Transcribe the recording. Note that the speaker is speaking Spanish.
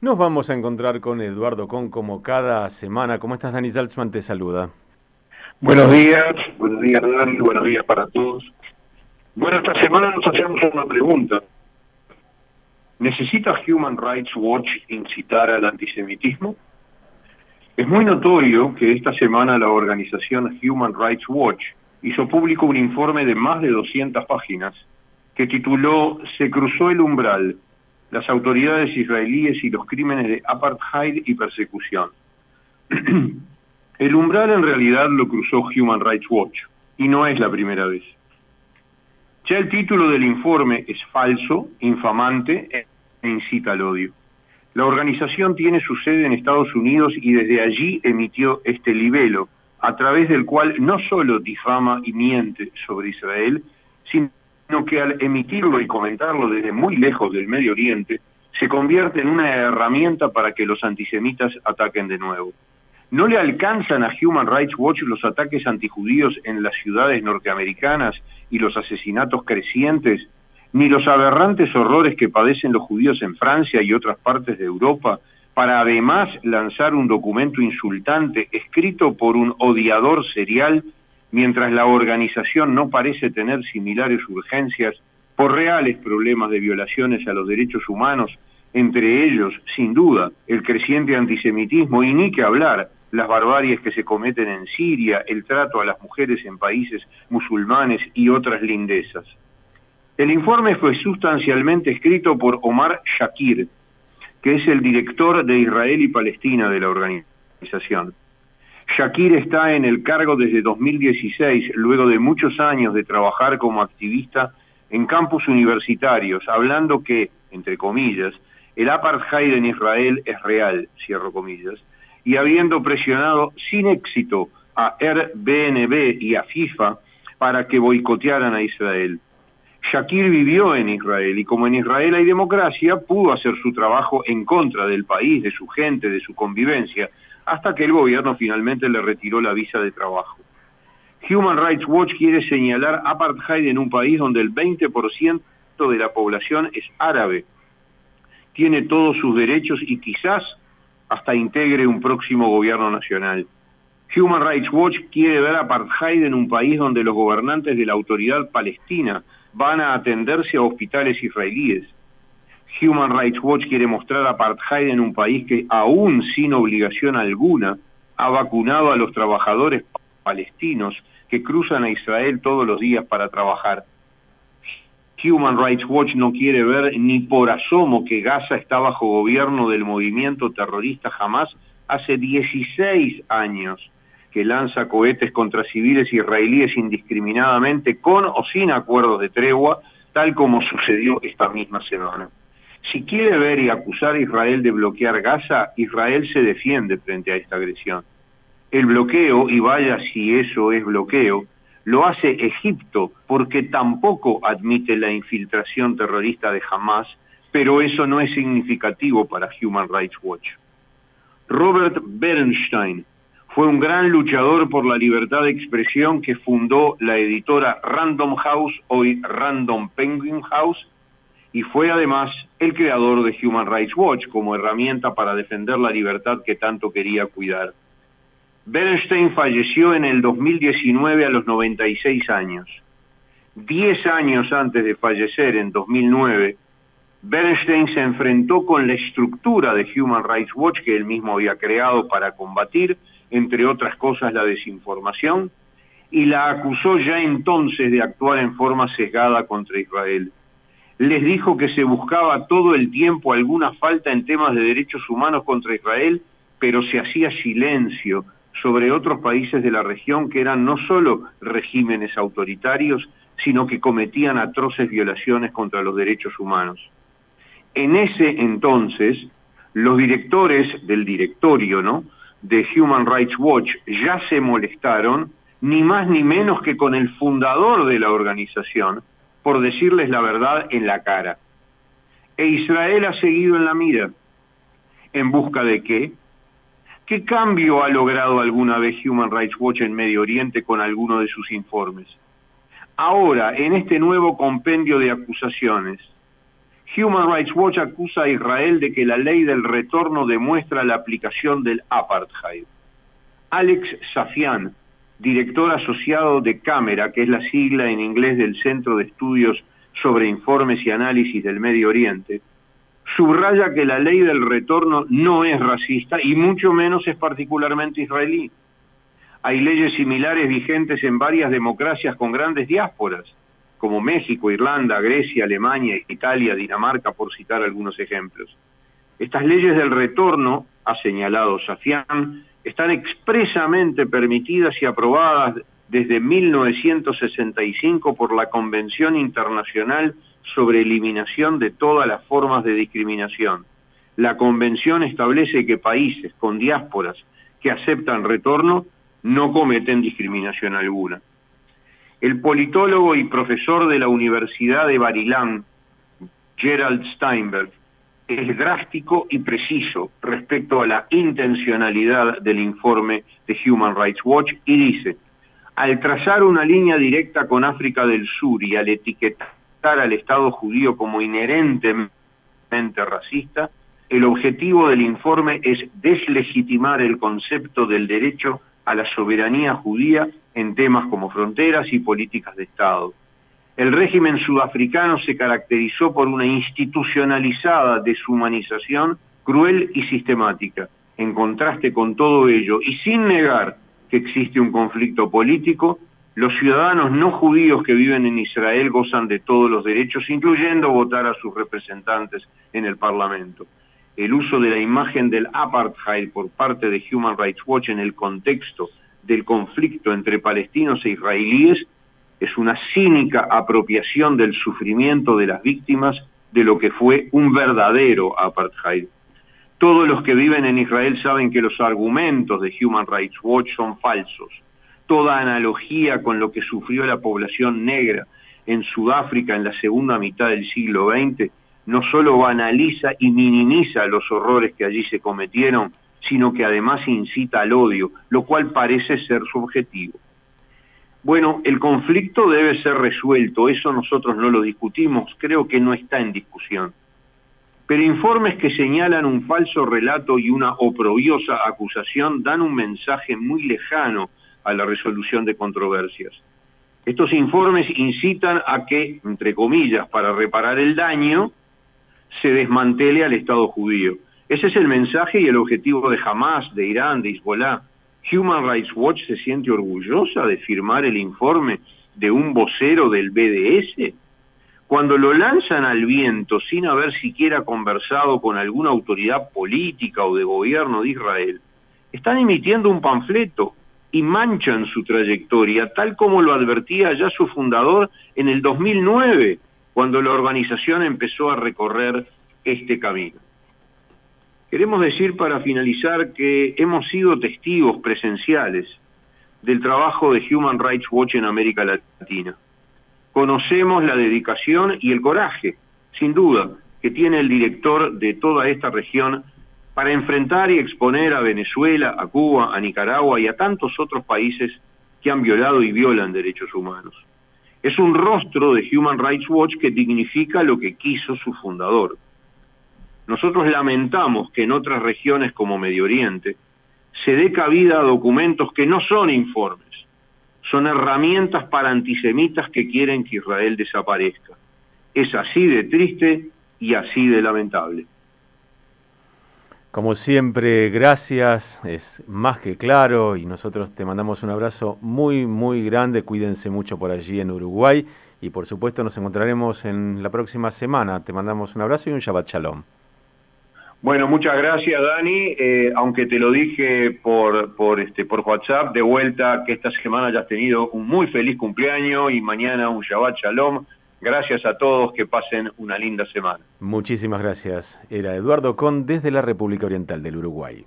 Nos vamos a encontrar con Eduardo Con como cada semana. ¿Cómo estás, Dani Salzman? Te saluda. Buenos días, buenos días, Dani, buenos días para todos. Bueno, esta semana nos hacemos una pregunta. ¿Necesita Human Rights Watch incitar al antisemitismo? Es muy notorio que esta semana la organización Human Rights Watch hizo público un informe de más de 200 páginas que tituló Se cruzó el umbral, las autoridades israelíes y los crímenes de apartheid y persecución. El umbral en realidad lo cruzó Human Rights Watch, y no es la primera vez. Ya el título del informe es falso, infamante e incita al odio. La organización tiene su sede en Estados Unidos y desde allí emitió este libelo, a través del cual no solo difama y miente sobre Israel, sino sino que al emitirlo y comentarlo desde muy lejos del Medio Oriente, se convierte en una herramienta para que los antisemitas ataquen de nuevo. No le alcanzan a Human Rights Watch los ataques antijudíos en las ciudades norteamericanas y los asesinatos crecientes, ni los aberrantes horrores que padecen los judíos en Francia y otras partes de Europa, para además lanzar un documento insultante escrito por un odiador serial mientras la organización no parece tener similares urgencias por reales problemas de violaciones a los derechos humanos, entre ellos, sin duda, el creciente antisemitismo y ni que hablar las barbaries que se cometen en Siria, el trato a las mujeres en países musulmanes y otras lindezas. El informe fue sustancialmente escrito por Omar Shakir, que es el director de Israel y Palestina de la organización. Shakir está en el cargo desde 2016, luego de muchos años de trabajar como activista en campus universitarios, hablando que, entre comillas, el apartheid en Israel es real, cierro comillas, y habiendo presionado sin éxito a Airbnb y a FIFA para que boicotearan a Israel. Shakir vivió en Israel y como en Israel hay democracia, pudo hacer su trabajo en contra del país, de su gente, de su convivencia, hasta que el gobierno finalmente le retiró la visa de trabajo. Human Rights Watch quiere señalar apartheid en un país donde el 20% de la población es árabe, tiene todos sus derechos y quizás hasta integre un próximo gobierno nacional. Human Rights Watch quiere ver apartheid en un país donde los gobernantes de la autoridad palestina van a atenderse a hospitales israelíes, Human Rights Watch quiere mostrar apartheid en un país que, aún sin obligación alguna, ha vacunado a los trabajadores palestinos que cruzan a Israel todos los días para trabajar. Human Rights Watch no quiere ver ni por asomo que Gaza está bajo gobierno del movimiento terrorista Hamas hace 16 años, que lanza cohetes contra civiles israelíes indiscriminadamente con o sin acuerdos de tregua, tal como sucedió esta misma semana. Si quiere ver y acusar a Israel de bloquear Gaza, Israel se defiende frente a esta agresión. El bloqueo, y vaya si eso es bloqueo, lo hace Egipto porque tampoco admite la infiltración terrorista de Hamas, pero eso no es significativo para Human Rights Watch. Robert Bernstein fue un gran luchador por la libertad de expresión que fundó la editora Random House, hoy Random Penguin House, y fue además el creador de Human Rights Watch como herramienta para defender la libertad que tanto quería cuidar. Bernstein falleció en el 2019 a los 96 años. Diez años antes de fallecer, en 2009, Bernstein se enfrentó con la estructura de Human Rights Watch que él mismo había creado para combatir, entre otras cosas, la desinformación, y la acusó ya entonces de actuar en forma sesgada contra Israel les dijo que se buscaba todo el tiempo alguna falta en temas de derechos humanos contra Israel, pero se hacía silencio sobre otros países de la región que eran no solo regímenes autoritarios, sino que cometían atroces violaciones contra los derechos humanos. En ese entonces, los directores del directorio, ¿no? de Human Rights Watch ya se molestaron ni más ni menos que con el fundador de la organización, por decirles la verdad en la cara. E Israel ha seguido en la mira. ¿En busca de qué? ¿Qué cambio ha logrado alguna vez Human Rights Watch en Medio Oriente con alguno de sus informes? Ahora, en este nuevo compendio de acusaciones, Human Rights Watch acusa a Israel de que la ley del retorno demuestra la aplicación del apartheid. Alex Safian, director asociado de Cámara, que es la sigla en inglés del Centro de Estudios sobre Informes y Análisis del Medio Oriente, subraya que la ley del retorno no es racista y mucho menos es particularmente israelí. Hay leyes similares vigentes en varias democracias con grandes diásporas, como México, Irlanda, Grecia, Alemania, Italia, Dinamarca, por citar algunos ejemplos. Estas leyes del retorno, ha señalado Safian, están expresamente permitidas y aprobadas desde 1965 por la Convención Internacional sobre Eliminación de todas las formas de discriminación. La Convención establece que países con diásporas que aceptan retorno no cometen discriminación alguna. El politólogo y profesor de la Universidad de Barilán, Gerald Steinberg, es drástico y preciso respecto a la intencionalidad del informe de Human Rights Watch y dice, al trazar una línea directa con África del Sur y al etiquetar al Estado judío como inherentemente racista, el objetivo del informe es deslegitimar el concepto del derecho a la soberanía judía en temas como fronteras y políticas de Estado el régimen sudafricano se caracterizó por una institucionalizada deshumanización cruel y sistemática. En contraste con todo ello, y sin negar que existe un conflicto político, los ciudadanos no judíos que viven en Israel gozan de todos los derechos, incluyendo votar a sus representantes en el Parlamento. El uso de la imagen del apartheid por parte de Human Rights Watch en el contexto del conflicto entre palestinos e israelíes es una cínica apropiación del sufrimiento de las víctimas de lo que fue un verdadero apartheid. Todos los que viven en Israel saben que los argumentos de Human Rights Watch son falsos. Toda analogía con lo que sufrió la población negra en Sudáfrica en la segunda mitad del siglo XX no solo banaliza y minimiza los horrores que allí se cometieron, sino que además incita al odio, lo cual parece ser su objetivo. Bueno, el conflicto debe ser resuelto, eso nosotros no lo discutimos, creo que no está en discusión. Pero informes que señalan un falso relato y una oprobiosa acusación dan un mensaje muy lejano a la resolución de controversias. Estos informes incitan a que, entre comillas, para reparar el daño, se desmantele al Estado judío. Ese es el mensaje y el objetivo de Hamas, de Irán, de Hezbollah. Human Rights Watch se siente orgullosa de firmar el informe de un vocero del BDS? Cuando lo lanzan al viento sin haber siquiera conversado con alguna autoridad política o de gobierno de Israel, están emitiendo un panfleto y manchan su trayectoria, tal como lo advertía ya su fundador en el 2009, cuando la organización empezó a recorrer este camino. Queremos decir para finalizar que hemos sido testigos presenciales del trabajo de Human Rights Watch en América Latina. Conocemos la dedicación y el coraje, sin duda, que tiene el director de toda esta región para enfrentar y exponer a Venezuela, a Cuba, a Nicaragua y a tantos otros países que han violado y violan derechos humanos. Es un rostro de Human Rights Watch que dignifica lo que quiso su fundador, nosotros lamentamos que en otras regiones como Medio Oriente se dé cabida a documentos que no son informes, son herramientas para antisemitas que quieren que Israel desaparezca. Es así de triste y así de lamentable. Como siempre, gracias, es más que claro y nosotros te mandamos un abrazo muy, muy grande, cuídense mucho por allí en Uruguay y por supuesto nos encontraremos en la próxima semana. Te mandamos un abrazo y un Shabbat Shalom. Bueno, muchas gracias Dani, eh, aunque te lo dije por, por, este, por WhatsApp, de vuelta que esta semana hayas tenido un muy feliz cumpleaños y mañana un Shabbat Shalom. Gracias a todos, que pasen una linda semana. Muchísimas gracias. Era Eduardo Con desde la República Oriental del Uruguay.